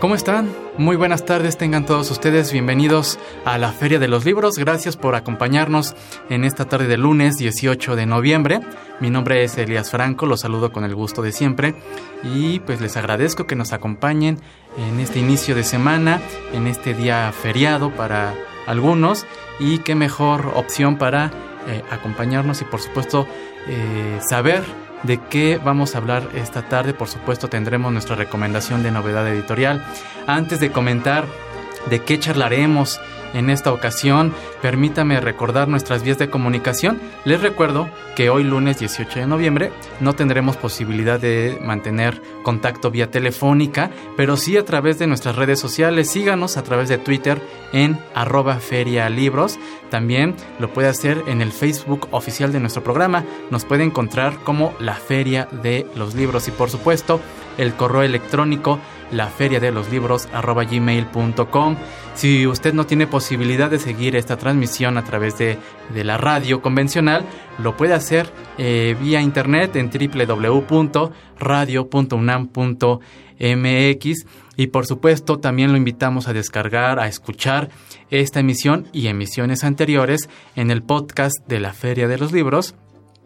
¿Cómo están? Muy buenas tardes, tengan todos ustedes bienvenidos a la Feria de los Libros. Gracias por acompañarnos en esta tarde de lunes 18 de noviembre. Mi nombre es Elías Franco, los saludo con el gusto de siempre y pues les agradezco que nos acompañen en este inicio de semana, en este día feriado para algunos y qué mejor opción para eh, acompañarnos y por supuesto eh, saber de qué vamos a hablar esta tarde. Por supuesto tendremos nuestra recomendación de novedad editorial. Antes de comentar de qué charlaremos en esta ocasión, permítame recordar nuestras vías de comunicación. Les recuerdo que hoy lunes 18 de noviembre no tendremos posibilidad de mantener contacto vía telefónica, pero sí a través de nuestras redes sociales. Síganos a través de Twitter en arroba ferialibros. También lo puede hacer en el Facebook oficial de nuestro programa. Nos puede encontrar como la Feria de los Libros y por supuesto el correo electrónico la feria de los libros gmail.com. Si usted no tiene posibilidad de seguir esta transmisión a través de, de la radio convencional, lo puede hacer eh, vía internet en www.radio.unam.mx y por supuesto también lo invitamos a descargar, a escuchar esta emisión y emisiones anteriores en el podcast de la Feria de los Libros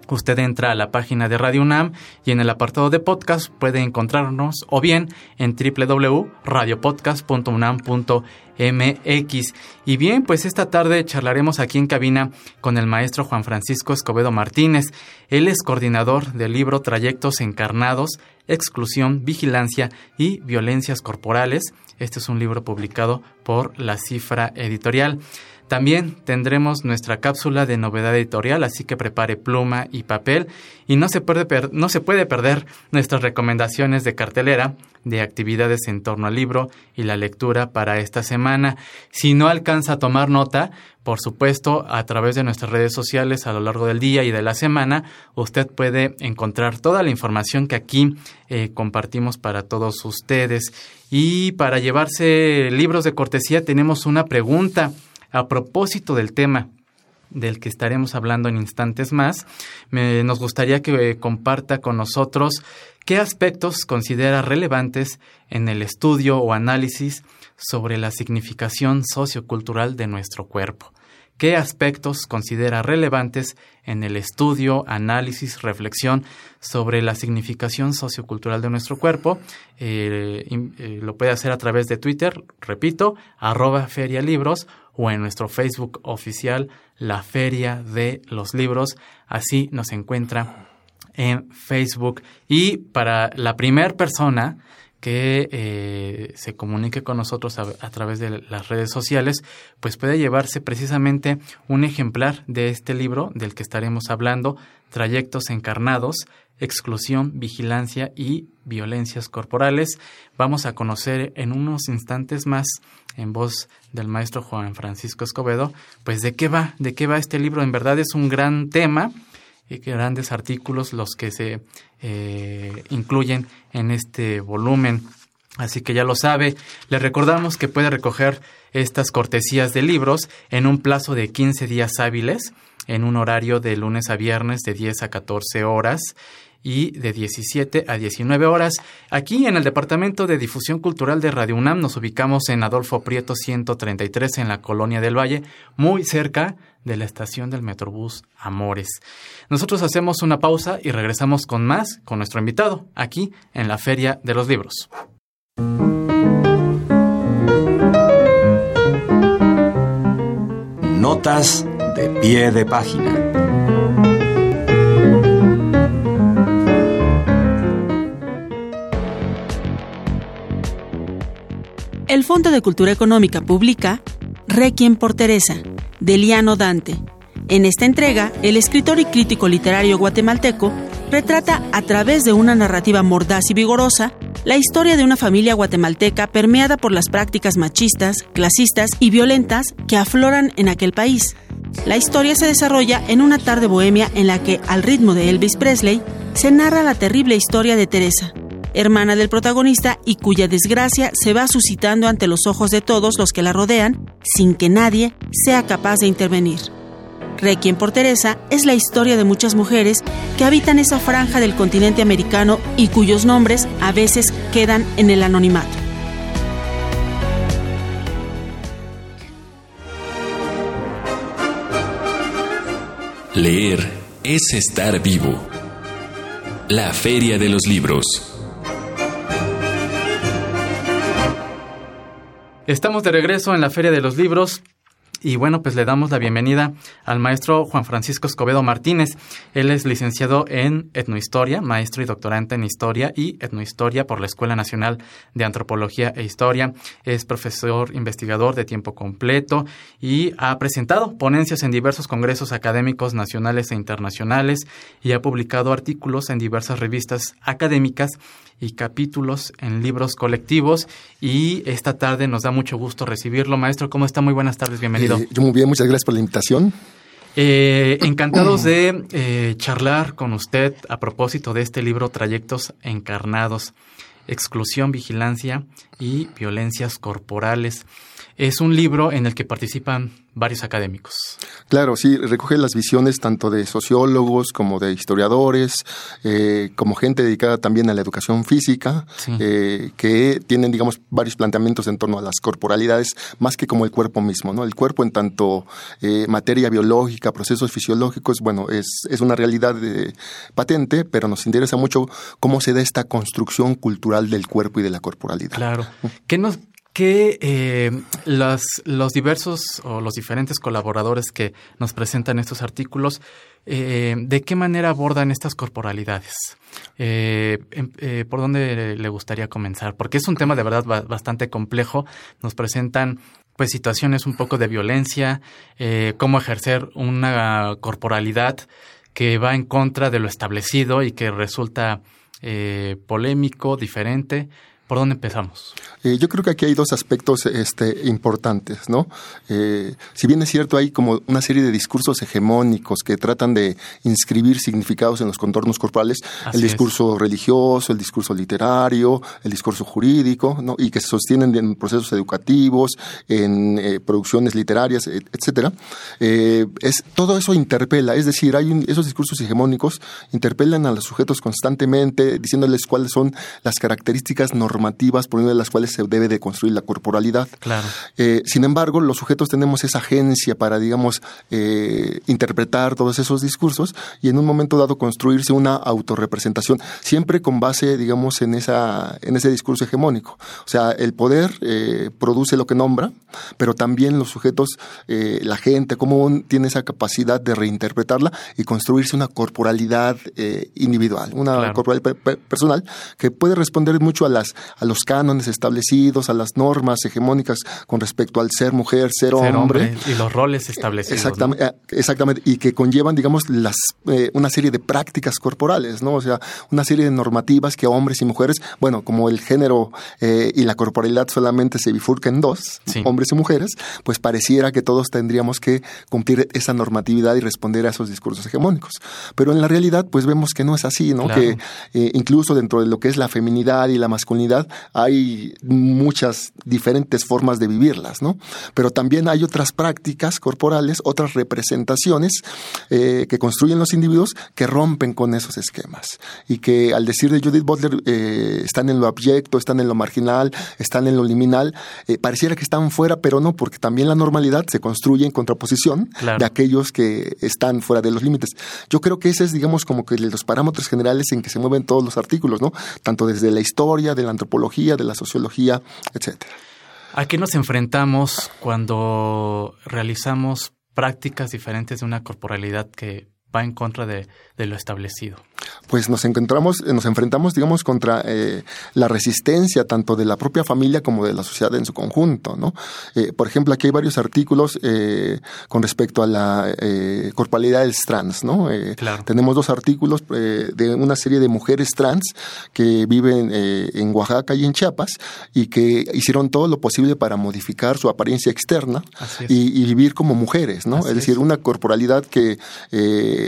Usted entra a la página de Radio UNAM y en el apartado de podcast puede encontrarnos o bien en www.radiopodcast.unam.mx. Y bien, pues esta tarde charlaremos aquí en cabina con el maestro Juan Francisco Escobedo Martínez. Él es coordinador del libro Trayectos Encarnados, Exclusión, Vigilancia y Violencias Corporales. Este es un libro publicado por La Cifra Editorial. También tendremos nuestra cápsula de novedad editorial, así que prepare pluma y papel y no se puede, no se puede perder nuestras recomendaciones de cartelera de actividades en torno al libro y la lectura para esta semana. Si no alcanza a tomar nota, por supuesto, a través de nuestras redes sociales a lo largo del día y de la semana, usted puede encontrar toda la información que aquí eh, compartimos para todos ustedes. Y para llevarse libros de cortesía tenemos una pregunta a propósito del tema del que estaremos hablando en instantes más, nos gustaría que comparta con nosotros qué aspectos considera relevantes en el estudio o análisis sobre la significación sociocultural de nuestro cuerpo. ¿Qué aspectos considera relevantes en el estudio, análisis, reflexión sobre la significación sociocultural de nuestro cuerpo? Eh, eh, lo puede hacer a través de Twitter, repito, arroba ferialibros o en nuestro Facebook oficial, la Feria de los Libros. Así nos encuentra en Facebook. Y para la primera persona que eh, se comunique con nosotros a, través de las redes sociales, pues puede llevarse precisamente un ejemplar de este libro del que estaremos hablando, Trayectos Encarnados, Exclusión, Vigilancia y Violencias Corporales. Vamos a conocer en unos instantes más, en voz del maestro Juan Francisco Escobedo, pues de qué va, de qué va este libro. En verdad es un gran tema grandes artículos los que se eh, incluyen en este volumen. Así que ya lo sabe, le recordamos que puede recoger estas cortesías de libros en un plazo de 15 días hábiles, en un horario de lunes a viernes de 10 a 14 horas y de 17 a 19 horas. Aquí en el Departamento de Difusión Cultural de Radio UNAM nos ubicamos en Adolfo Prieto 133 en la Colonia del Valle, muy cerca de la estación del Metrobús Amores. Nosotros hacemos una pausa y regresamos con más con nuestro invitado aquí en la Feria de los Libros. Notas de pie de página. El Fondo de Cultura Económica publica Requiem por Teresa, de Liano Dante. En esta entrega, el escritor y crítico literario guatemalteco retrata a través de una narrativa mordaz y vigorosa la historia de una familia guatemalteca permeada por las prácticas machistas, clasistas y violentas que afloran en aquel país. La historia se desarrolla en una tarde bohemia en la que, al ritmo de Elvis Presley, se narra la terrible historia de Teresa, hermana del protagonista y cuya desgracia se va suscitando ante los ojos de todos los que la rodean sin que nadie sea capaz de intervenir. Requiem por Teresa es la historia de muchas mujeres que habitan esa franja del continente americano y cuyos nombres a veces quedan en el anonimato. Leer es estar vivo. La Feria de los Libros. Estamos de regreso en la Feria de los Libros y bueno, pues le damos la bienvenida al maestro Juan Francisco Escobedo Martínez. Él es licenciado en etnohistoria, maestro y doctorante en historia y etnohistoria por la Escuela Nacional de Antropología e Historia. Es profesor investigador de tiempo completo y ha presentado ponencias en diversos congresos académicos nacionales e internacionales y ha publicado artículos en diversas revistas académicas y capítulos en libros colectivos. Y esta tarde nos da mucho gusto recibirlo. Maestro, ¿cómo está? Muy buenas tardes, bienvenido. Eh, yo muy bien, muchas gracias por la invitación. Eh, encantados de eh, charlar con usted a propósito de este libro Trayectos Encarnados, Exclusión, Vigilancia y Violencias Corporales. Es un libro en el que participan varios académicos. Claro, sí, recoge las visiones tanto de sociólogos como de historiadores, eh, como gente dedicada también a la educación física, eh, que tienen, digamos, varios planteamientos en torno a las corporalidades, más que como el cuerpo mismo, ¿no? El cuerpo en tanto eh, materia biológica, procesos fisiológicos, bueno, es, es una realidad patente, pero nos interesa mucho cómo se da esta construcción cultural del cuerpo y de la corporalidad. Claro. ¿Qué nos, que eh, los, los, diversos o los diferentes colaboradores que nos presentan estos artículos, eh, ¿de qué manera abordan estas corporalidades? Eh, em, ¿Por dónde le gustaría comenzar? Porque es un tema de verdad bastante complejo. Nos presentan pues situaciones un poco de violencia, cómo ejercer una corporalidad que va en contra de lo establecido y que resulta polémico, diferente. ¿Por dónde empezamos? Eh, yo creo que aquí hay dos aspectos este, importantes, ¿no? Eh, si bien es cierto, hay como una serie de discursos hegemónicos que tratan de inscribir significados en los contornos corporales, el discurso religioso, el discurso literario, el discurso jurídico, ¿no? Y que se sostienen en procesos educativos, en eh, producciones literarias, etcétera. es, todo eso interpela, es decir, hay esos discursos hegemónicos interpelan a los sujetos constantemente, diciéndoles cuáles son las características normales normativas por medio de las cuales se debe de construir la corporalidad. Claro. Eh, sin embargo, los sujetos tenemos esa agencia para, digamos, eh, interpretar todos esos discursos y en un momento dado construirse una autorrepresentación, siempre con base, digamos, en, esa, en ese discurso hegemónico. O sea, el poder eh, produce lo que nombra, pero también los sujetos, la gente común tiene esa capacidad de reinterpretarla y construirse una corporalidad individual, una corporalidad personal que puede responder mucho a las a los cánones establecidos, a las normas hegemónicas con respecto al ser mujer, ser, hombre. Y los roles establecidos. Exactamente, eh, exactamente y que conllevan, digamos, las, eh, una serie de prácticas corporales, ¿no? O sea, una serie de normativas que hombres y mujeres, bueno, como el género eh, y la corporalidad solamente se bifurcan en dos, hombres y mujeres, pues pareciera que todos tendríamos que cumplir esa normatividad y responder a esos discursos hegemónicos. Pero en la realidad, pues vemos que no es así, ¿no? Que incluso dentro de lo que es la feminidad y la masculinidad, hay muchas diferentes formas de vivirlas, ¿no? Pero también hay otras prácticas corporales, otras representaciones eh, que construyen los individuos que rompen con esos esquemas y que al decir de Judith Butler eh, están en lo abyecto, están en lo marginal, están en lo liminal, eh, pareciera que están fuera, pero no, porque también la normalidad se construye en contraposición de aquellos que están fuera de los límites. Yo creo que ese es, digamos, como que los parámetros generales en que se mueven todos los artículos, ¿no? Tanto desde la historia, de la antropología, de la sociología, etcétera. ¿A qué nos enfrentamos cuando realizamos prácticas diferentes de una corporalidad que va en contra de, lo establecido? Pues nos encontramos, nos enfrentamos, digamos, contra eh, la resistencia tanto de la propia familia como de la sociedad en su conjunto, ¿no? Eh, por ejemplo, aquí hay varios artículos eh, con respecto a la corporalidad trans, ¿no? Tenemos dos artículos de una serie de mujeres trans que viven en Oaxaca y en Chiapas y que hicieron todo lo posible para modificar su apariencia externa y, vivir como mujeres, ¿no? es decir, una corporalidad que eh,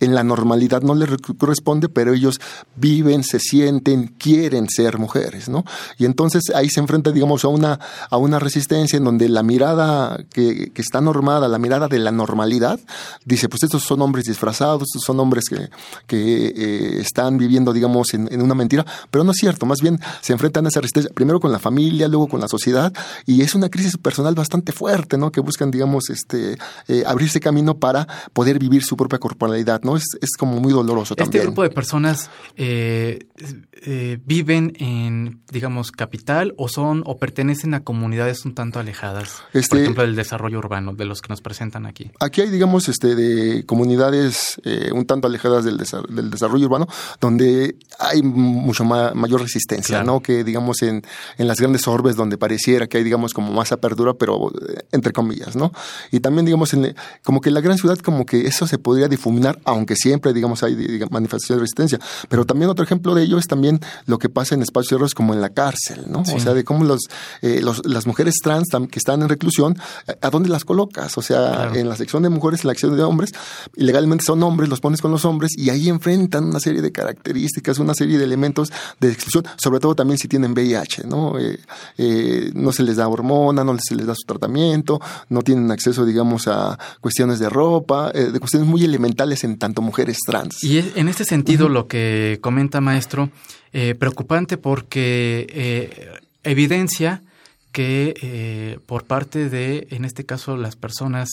en la normalidad no les corresponde, pero ellos viven, se sienten, quieren ser mujeres, ¿no? Y entonces ahí se enfrenta, digamos, a una, a una resistencia en donde la mirada que, que está normada, la mirada de la normalidad, dice, pues estos son hombres disfrazados, estos son hombres que, que eh, están viviendo, digamos, en, en, una mentira, pero no es cierto, más bien se enfrentan a esa resistencia, primero con la familia, luego con la sociedad, y es una crisis personal bastante fuerte, ¿no? Que buscan, digamos, este, eh, abrirse camino para poder vivir su propia corporalidad, ¿no? Es, es como muy doloroso este también. Este grupo de personas eh, eh, viven en, digamos, capital o son o pertenecen a comunidades un tanto alejadas, este, por ejemplo, del desarrollo urbano, de los que nos presentan aquí. Aquí hay, digamos, este, de comunidades un tanto alejadas del, del, desarrollo urbano, donde hay mucho mayor resistencia, ¿no? Que, digamos, en, en las grandes orbes donde pareciera que hay, digamos, como más apertura, pero entre comillas, ¿no? Y también, digamos, en, como que en la gran ciudad, como que eso se podría difuminar, aunque siempre, digamos, hay manifestaciones de resistencia. Pero también otro ejemplo de ello es también lo que pasa en espacios cerrados como en la cárcel, ¿no? O sea, de cómo los, eh, los, las mujeres trans que están en reclusión, ¿a dónde las colocas? O sea, en la sección de mujeres, en la sección de hombres, ilegalmente son hombres, los pones con los hombres y ahí enfrentan una serie de características, una serie de elementos de exclusión, sobre todo también si tienen VIH, ¿no? Eh, eh, no se les da hormona, no se les da su tratamiento, no tienen acceso, digamos, a cuestiones de ropa, de cuestiones muy elementales en tanto mujeres trans. Y en este sentido, lo que comenta maestro, eh, preocupante porque eh, evidencia que por parte de, en este caso, las personas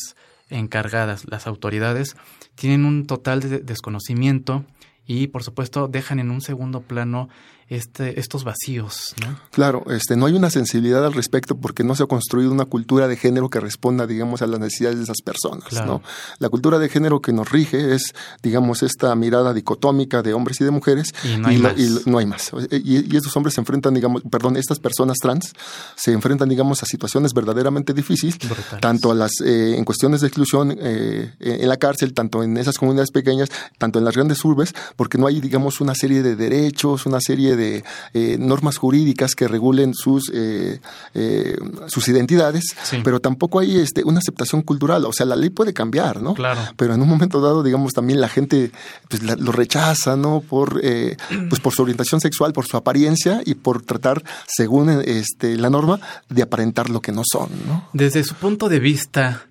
encargadas, las autoridades, tienen un total de desconocimiento y, por supuesto, dejan en un segundo plano este, estos vacíos. ¿no? Claro, este, no hay una sensibilidad al respecto porque no se ha construido una cultura de género que responda, digamos, a las necesidades de esas personas. ¿no? La cultura de género que nos rige es, digamos, esta mirada dicotómica de hombres y de mujeres y no hay, más. no hay más. Y, estos hombres se enfrentan, digamos, perdón, estas personas trans se enfrentan, digamos, a situaciones verdaderamente difíciles, tanto a las, eh, en cuestiones de exclusión eh, en la cárcel, tanto en esas comunidades pequeñas, tanto en las grandes urbes, porque no hay, digamos, una serie de derechos, una serie de de eh, normas jurídicas que regulen sus, eh, eh, sus identidades, pero tampoco hay este, una aceptación cultural. O sea, la ley puede cambiar, ¿no? Claro. Pero en un momento dado, digamos, también la gente pues, lo rechaza, ¿no? Por, pues por su orientación sexual, por su apariencia y por tratar, según este, la norma, de aparentar lo que no son, ¿no? Desde su punto de vista,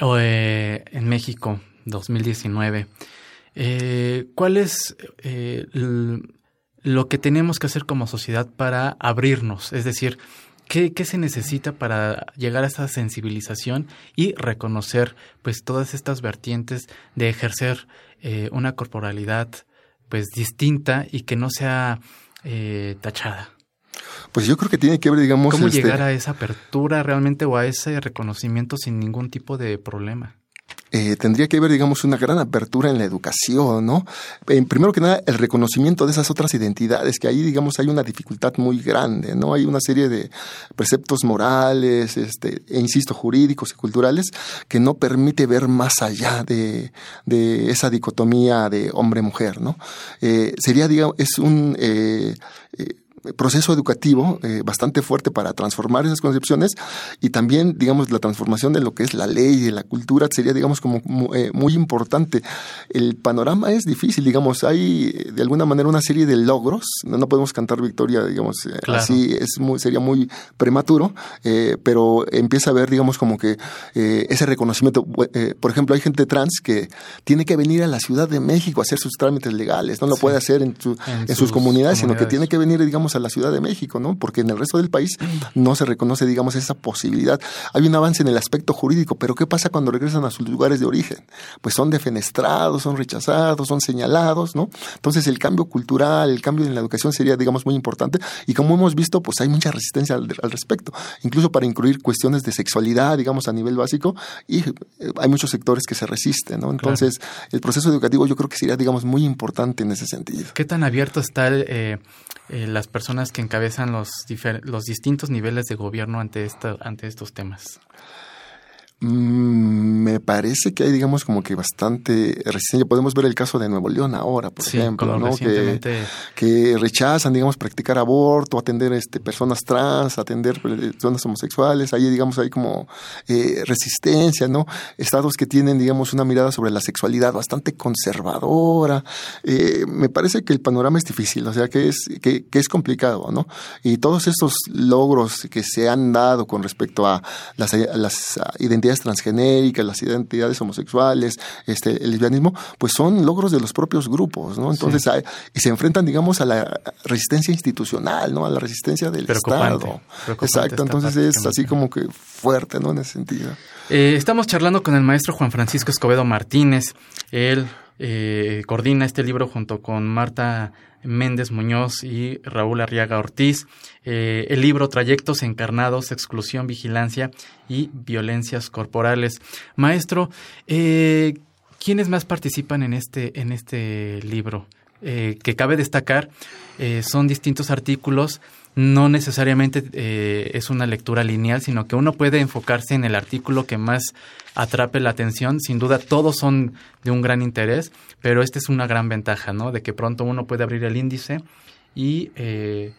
en México, 2019, ¿cuál es lo que tenemos que hacer como sociedad para abrirnos, es decir, ¿qué, se necesita para llegar a esa sensibilización y reconocer pues todas estas vertientes de ejercer eh, una corporalidad pues distinta y que no sea eh, tachada? Pues yo creo que tiene que ver, digamos... ¿Cómo este llegar a esa apertura realmente o a ese reconocimiento sin ningún tipo de problema? Eh, tendría que haber, digamos, una gran apertura en la educación, ¿no? primero que nada, el reconocimiento de esas otras identidades, que ahí, digamos, hay una dificultad muy grande, ¿no? Hay una serie de preceptos morales, este, e insisto, jurídicos y culturales, que no permite ver más allá de, de esa dicotomía de hombre-mujer, ¿no? Eh, sería, digamos, es un... Proceso educativo eh, bastante fuerte para transformar esas concepciones y también, digamos, la transformación de lo que es la ley y la cultura sería, digamos, como eh, muy importante. El panorama es difícil, digamos, hay eh, de alguna manera una serie de logros, no, podemos cantar victoria, digamos, así es muy, sería muy prematuro, pero empieza a haber, digamos, como que ese reconocimiento. por ejemplo, hay gente trans que tiene que venir a la Ciudad de México a hacer sus trámites legales, no lo puede hacer en, sus, comunidades, sino que tiene que venir, digamos, a la Ciudad de México, ¿no? Porque en el resto del país no se reconoce, digamos, esa posibilidad. Hay un avance en el aspecto jurídico, pero ¿qué pasa cuando regresan a sus lugares de origen? Pues son defenestrados, son rechazados, son señalados, ¿no? Entonces el cambio cultural, el cambio en la educación sería, digamos, muy importante y como hemos visto, pues hay mucha resistencia al, respecto, incluso para incluir cuestiones de sexualidad, digamos, a nivel básico y eh, hay muchos sectores que se resisten, ¿no? Entonces el proceso educativo yo creo que sería, digamos, muy importante en ese sentido. ¿Qué tan abierto está eh, eh, las personas que encabezan los, los distintos niveles de gobierno ante, esta, ante estos temas? Mm, me parece que hay, digamos, como que bastante resistencia. Podemos ver el caso de Nuevo León ahora, por ejemplo, ¿no? Que, rechazan, digamos, practicar aborto, atender este, personas trans, atender personas homosexuales. Ahí, digamos, hay como eh, resistencia, ¿no? Estados que tienen, digamos, una mirada sobre la sexualidad bastante conservadora. Eh, me parece que el panorama es difícil, o sea, que es, que, que es complicado, ¿no? Y todos estos logros que se han dado con respecto a las, a las identidades transgenéricas, las identidades homosexuales, este, el lesbianismo, pues son logros de los propios grupos, ¿no? Entonces, y se enfrentan, digamos, a la resistencia institucional, ¿no? A la resistencia del Estado. Exacto, entonces es así como que fuerte, ¿no? En ese sentido. Eh, estamos charlando con el maestro Juan Francisco Escobedo Martínez. Él eh, coordina este libro junto con Marta Méndez Muñoz y Raúl Arriaga Ortiz. Eh, el libro Trayectos Encarnados, Exclusión, Vigilancia y Violencias Corporales. Maestro, eh, ¿quiénes más participan en este, en este libro? Eh, que cabe destacar, son distintos artículos no necesariamente eh, es una lectura lineal, sino que uno puede enfocarse en el artículo que más atrape la atención. Sin duda, todos son de un gran interés, pero esta es una gran ventaja, ¿no? De que pronto uno puede abrir el índice y eh,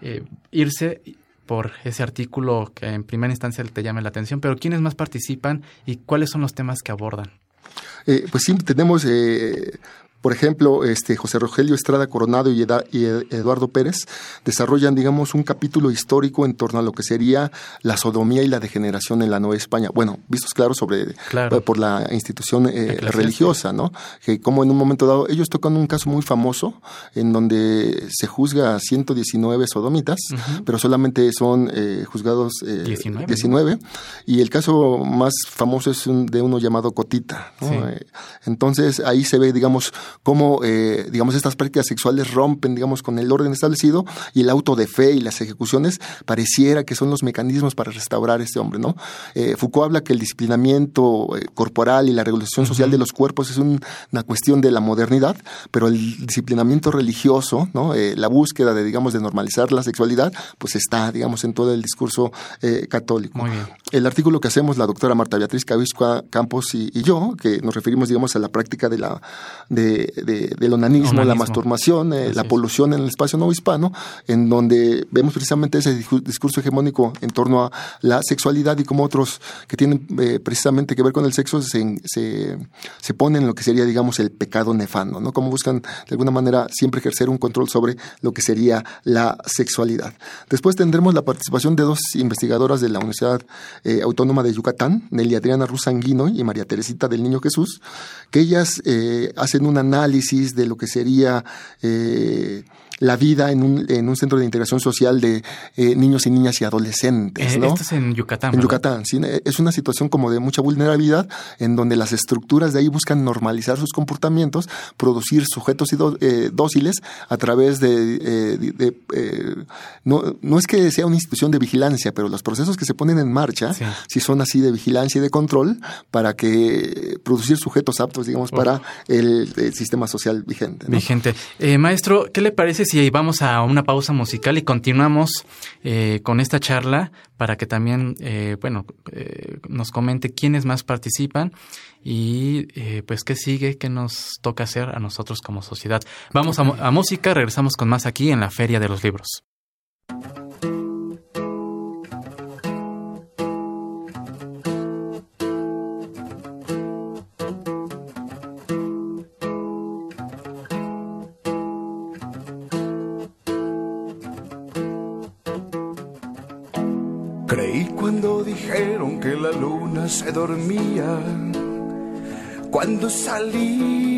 eh, irse por ese artículo que en primera instancia te llame la atención, pero ¿quiénes más participan y cuáles son los temas que abordan? pues sí, tenemos por ejemplo, este, José Rogelio Estrada Coronado y, Eduardo Pérez desarrollan, digamos, un capítulo histórico en torno a lo que sería la sodomía y la degeneración en la Nueva España. Bueno, vistos claros sobre eh, por la institución eh, religiosa, ¿no? Que como en un momento dado, ellos tocan un caso muy famoso en donde se juzga a 119 sodomitas, pero solamente son eh, juzgados 19. Y el caso más famoso es de uno llamado Cotita. entonces ahí se ve, digamos, cómo, eh, digamos, estas prácticas sexuales rompen, digamos, con el orden establecido y el auto de fe y las ejecuciones pareciera que son los mecanismos para restaurar a este hombre, ¿no? Eh, Foucault habla que el disciplinamiento eh, corporal y la regulación social de los cuerpos es una cuestión de la modernidad, pero el disciplinamiento religioso, ¿no? la búsqueda de, digamos, de normalizar la sexualidad, pues está, digamos, en todo el discurso católico. Muy bien. El artículo que hacemos la doctora Marta Beatriz Cavisco Campos y, y, yo, que nos referimos, digamos, a la práctica de la de del onanismo, la masturbación, eh, la polución en el espacio no hispano, en donde vemos precisamente ese discurso hegemónico en torno a la sexualidad y como otros que tienen eh, precisamente que ver con el sexo se, se, ponen en lo que sería, digamos, el pecado nefando, ¿no? Como buscan de alguna manera siempre ejercer un control sobre lo que sería la sexualidad. Después tendremos la participación de dos investigadoras de la Universidad eh, Autónoma de Yucatán, Nelly Adriana Rusanguino y María Teresita del Niño Jesús, que ellas hacen una análisis de lo que sería eh, la vida en un, en un centro de integración social de eh, niños y niñas y adolescentes. Eh, esto es en Yucatán. En Yucatán, sí. Es una situación como de mucha vulnerabilidad en donde las estructuras de ahí buscan normalizar sus comportamientos, producir sujetos eh, dóciles a través de... no, no es que sea una institución de vigilancia, pero los procesos que se ponen en marcha, si son así de vigilancia y de control, para que producir sujetos aptos, digamos, para el, sistema social vigente. Vigente. maestro, ¿qué le parece y vamos a una pausa musical y continuamos eh, con esta charla para que también, eh, bueno, eh, nos comente quiénes más participan y pues qué sigue, qué nos toca hacer a nosotros como sociedad. Vamos a música, regresamos con más aquí en la Feria de los Libros. Se dormía. Cuando salí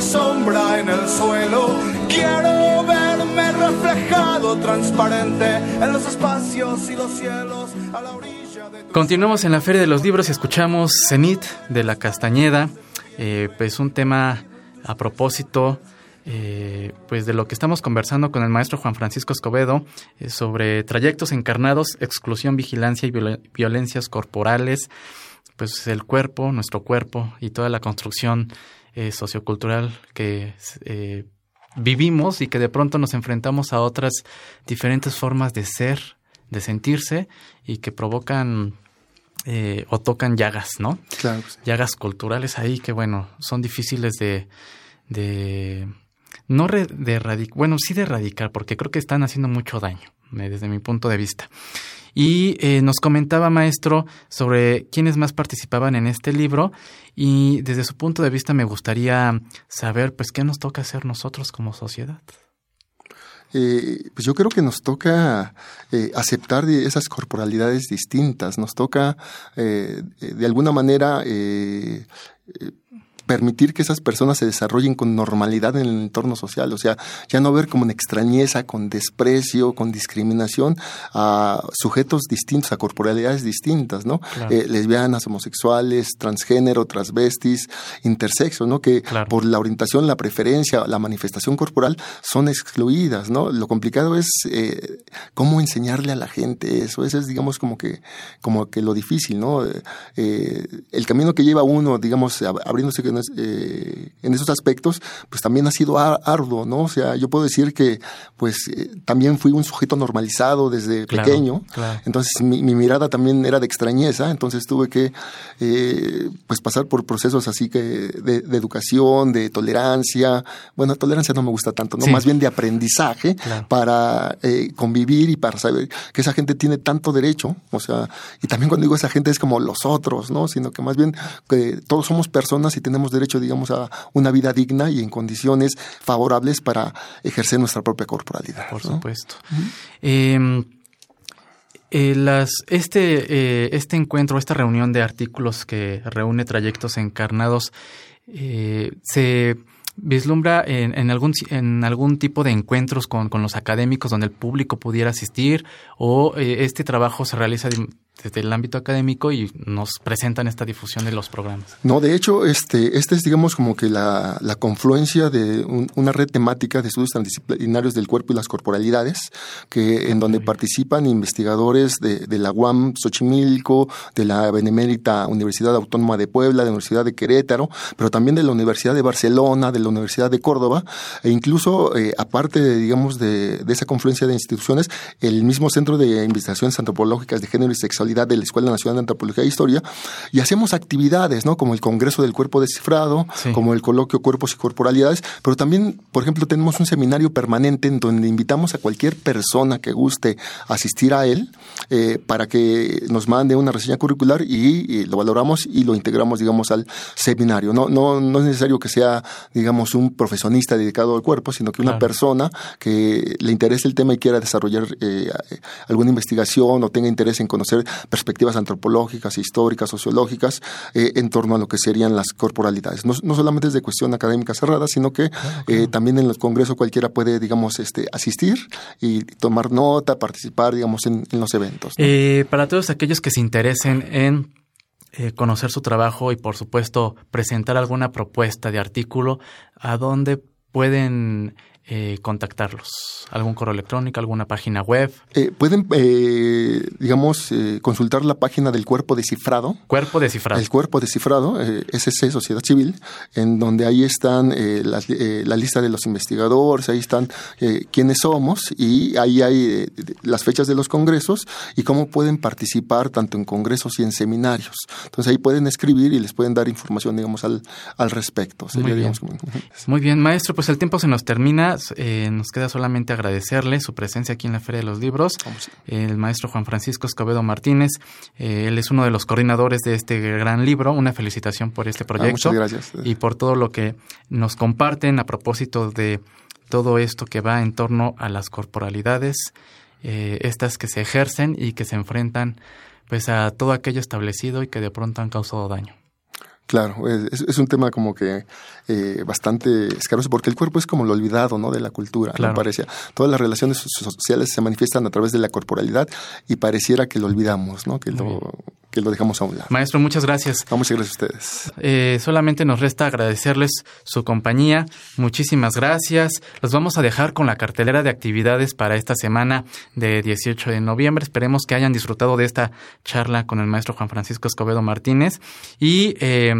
sombra en el suelo. Quiero verme reflejado transparente en los espacios y los cielos a la orilla de Continuamos en la Feria de los Libros y escuchamos Cenit de la Castañeda, eh, pues un tema a propósito eh, pues de lo que estamos conversando con el maestro Juan Francisco Escobedo eh, sobre trayectos encarnados, exclusión, vigilancia y violen- violencias corporales, pues el cuerpo, nuestro cuerpo y toda la construcción eh, sociocultural que eh, vivimos y que de pronto nos enfrentamos a otras diferentes formas de ser, de sentirse y que provocan eh, o tocan llagas, ¿no? Claro. sí. llagas culturales ahí que, bueno, son difíciles de, de no re- de erradicar, bueno, sí de erradicar, porque creo que están haciendo mucho daño, desde mi punto de vista. Y eh, nos comentaba, maestro, sobre quiénes más participaban en este libro y desde su punto de vista me gustaría saber, pues, qué nos toca hacer nosotros como sociedad. Eh, pues yo creo que nos toca eh, aceptar esas corporalidades distintas, nos toca de alguna manera permitir que esas personas se desarrollen con normalidad en el entorno social, o sea, ya no ver como una extrañeza, con desprecio, con discriminación a sujetos distintos, a corporalidades distintas, ¿no? Claro. Eh, lesbianas, homosexuales, transgénero, transvestis, intersexo, ¿no? Que Claro. por la orientación, la preferencia, la manifestación corporal son excluidas, ¿no? Lo complicado es eh, cómo enseñarle a la gente eso, eso es, digamos, como que, como que lo difícil, ¿no? Eh, el camino que lleva uno, digamos, ab- abriéndose en, eh, en esos aspectos, pues también ha sido ar- arduo, ¿no? O sea, yo puedo decir que, pues, eh, también fui un sujeto normalizado desde Claro, pequeño, claro. entonces mi, mi mirada también era de extrañeza, entonces tuve que eh, pues pasar por procesos así que de, de educación, de tolerancia. Bueno, tolerancia no me gusta tanto, ¿no? Sí. Más bien de aprendizaje Claro. para convivir y para saber que esa gente tiene tanto derecho. O sea, y también cuando digo esa gente es como los otros, ¿no? Sino que más bien que todos somos personas y tenemos derecho, digamos, a una vida digna y en condiciones favorables para ejercer nuestra propia corporalidad. Por ¿no? supuesto. Eh, eh, las, este, eh, este encuentro, esta reunión de artículos que reúne trayectos encarnados, eh, se vislumbra en, en algún, en algún tipo de encuentros con, con los académicos donde el público pudiera asistir o eh, este trabajo se realiza de- desde el ámbito académico y nos presentan esta difusión de los programas. No, de hecho, este, este es, digamos, como que la, la confluencia de un- una red temática de estudios transdisciplinarios del cuerpo y las corporalidades, que en donde participan investigadores de, de la UAM Xochimilco, de la Benemérita Universidad Autónoma de Puebla, de la Universidad de Querétaro, pero también de la Universidad de Barcelona, de la Universidad de Córdoba, e incluso, eh, aparte, de, digamos, de, de esa confluencia de instituciones, el mismo Centro de Investigaciones Antropológicas de Género y Sexualidad de la Escuela Nacional de Antropología e Historia, y hacemos actividades, ¿no? Como el Congreso del Cuerpo Descifrado, Sí. como el Coloquio Cuerpos y Corporalidades, pero también, por ejemplo, tenemos un seminario permanente en donde invitamos a cualquier persona que guste asistir a él eh, para que nos mande una reseña curricular y, y lo valoramos y lo integramos, digamos, al seminario. No, no, no es necesario que sea, digamos, un profesionista dedicado al cuerpo, sino que una Claro. persona que le interese el tema y quiera desarrollar eh, alguna investigación o tenga interés en conocer perspectivas antropológicas, históricas, sociológicas eh, en torno a lo que serían las corporalidades. No, no solamente es de cuestión académica cerrada, sino que eh, también en los congresos cualquiera puede, digamos, este, asistir y tomar nota, participar, digamos, en, en los eventos. Eh, para todos aquellos que se interesen en eh, conocer su trabajo y, por supuesto, presentar alguna propuesta de artículo, ¿a dónde pueden eh, contactarlos? ¿Algún correo electrónico, alguna página web? Eh, pueden, eh, digamos, consultar la página del Cuerpo Descifrado. Cuerpo Descifrado. El Cuerpo Descifrado, SC, Sociedad Civil, en donde ahí están la, la, lista de los investigadores, ahí están quiénes somos y ahí hay las fechas de los congresos y cómo pueden participar tanto en congresos y en seminarios. Entonces ahí pueden escribir y les pueden dar información, digamos, al, al respecto. Muy, bien. Muy bien, maestro, pues el tiempo se nos termina. Eh, nos queda solamente agradecerle su presencia aquí en la Feria de los Libros. El maestro Juan Francisco Escobedo Martínez, eh, él es uno de los coordinadores de este gran libro. Una felicitación por este ah, proyecto. muchas gracias. Y por todo lo que nos comparten a propósito de todo esto que va en torno a las corporalidades, eh, estas que se ejercen y que se enfrentan pues a todo aquello establecido y que de pronto han causado daño. Claro, es, un tema como que eh, bastante escaroso, porque el cuerpo es como lo olvidado, ¿no? De la cultura, claro. Parece. Todas las relaciones sociales se manifiestan a través de la corporalidad y pareciera que lo olvidamos, ¿no? Que lo, que lo dejamos a un lado. Maestro, muchas gracias. muchas gracias a ustedes. Eh, solamente nos resta agradecerles su compañía. Muchísimas gracias. Los vamos a dejar con la cartelera de actividades para esta semana de 18 de noviembre. Esperemos que hayan disfrutado de esta charla con el maestro Juan Francisco Escobedo Martínez. Y eh,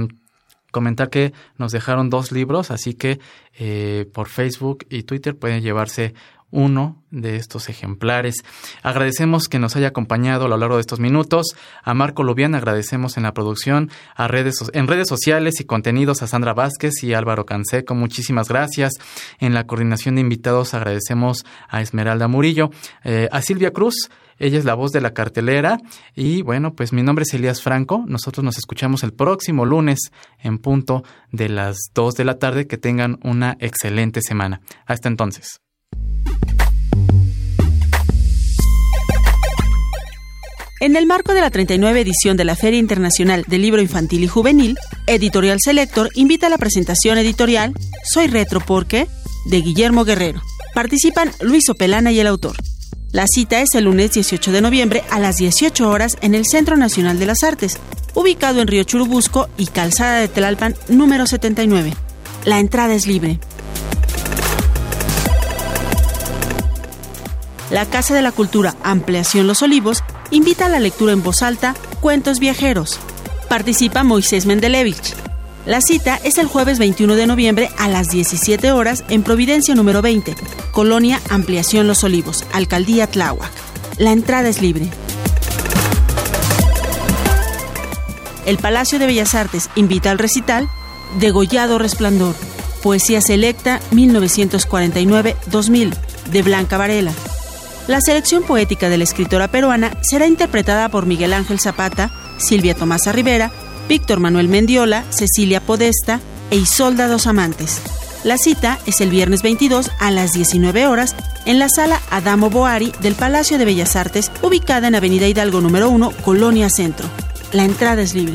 comentar que nos dejaron dos libros, así que eh, por Facebook y Twitter pueden llevarse uno de estos ejemplares. Agradecemos que nos haya acompañado a lo largo de estos minutos. A Marco Lubián agradecemos en la producción, a redes, en redes sociales y contenidos a Sandra Vázquez y Álvaro Canseco. Muchísimas gracias. En la coordinación de invitados agradecemos a Esmeralda Murillo, eh, a Silvia Cruz. Ella es la voz de la cartelera. Y bueno, pues mi nombre es Elías Franco. Nosotros nos escuchamos el próximo lunes en punto de las 2 de la tarde. Que tengan una excelente semana. Hasta entonces. En el marco de la 39 edición de la Feria Internacional del Libro Infantil y Juvenil, Editorial Selector invita a la presentación editorial Soy Retro porque de Guillermo Guerrero. Participan Luis Opelana y el autor. La cita es el lunes 18 de noviembre a las 18 horas en el Centro Nacional de las Artes, ubicado en Río Churubusco y Calzada de Telalpan número 79. La entrada es libre. La Casa de la Cultura Ampliación Los Olivos invita a la lectura en voz alta Cuentos Viajeros. Participa Moisés Mendelevich. La cita es el jueves 21 de noviembre a las 17 horas en Providencia número 20, Colonia Ampliación Los Olivos, Alcaldía Tláhuac. La entrada es libre. El Palacio de Bellas Artes invita al recital Degollado Resplandor, Poesía Selecta 1949-2000, de Blanca Varela. La selección poética de la escritora peruana será interpretada por Miguel Ángel Zapata, Silvia Tomasa Rivera, Víctor Manuel Mendiola, Cecilia Podesta e Isolda Dos Amantes. La cita es el viernes 22 a las 19 horas en la sala Adamo Boari del Palacio de Bellas Artes, ubicada en Avenida Hidalgo número 1, Colonia Centro. La entrada es libre.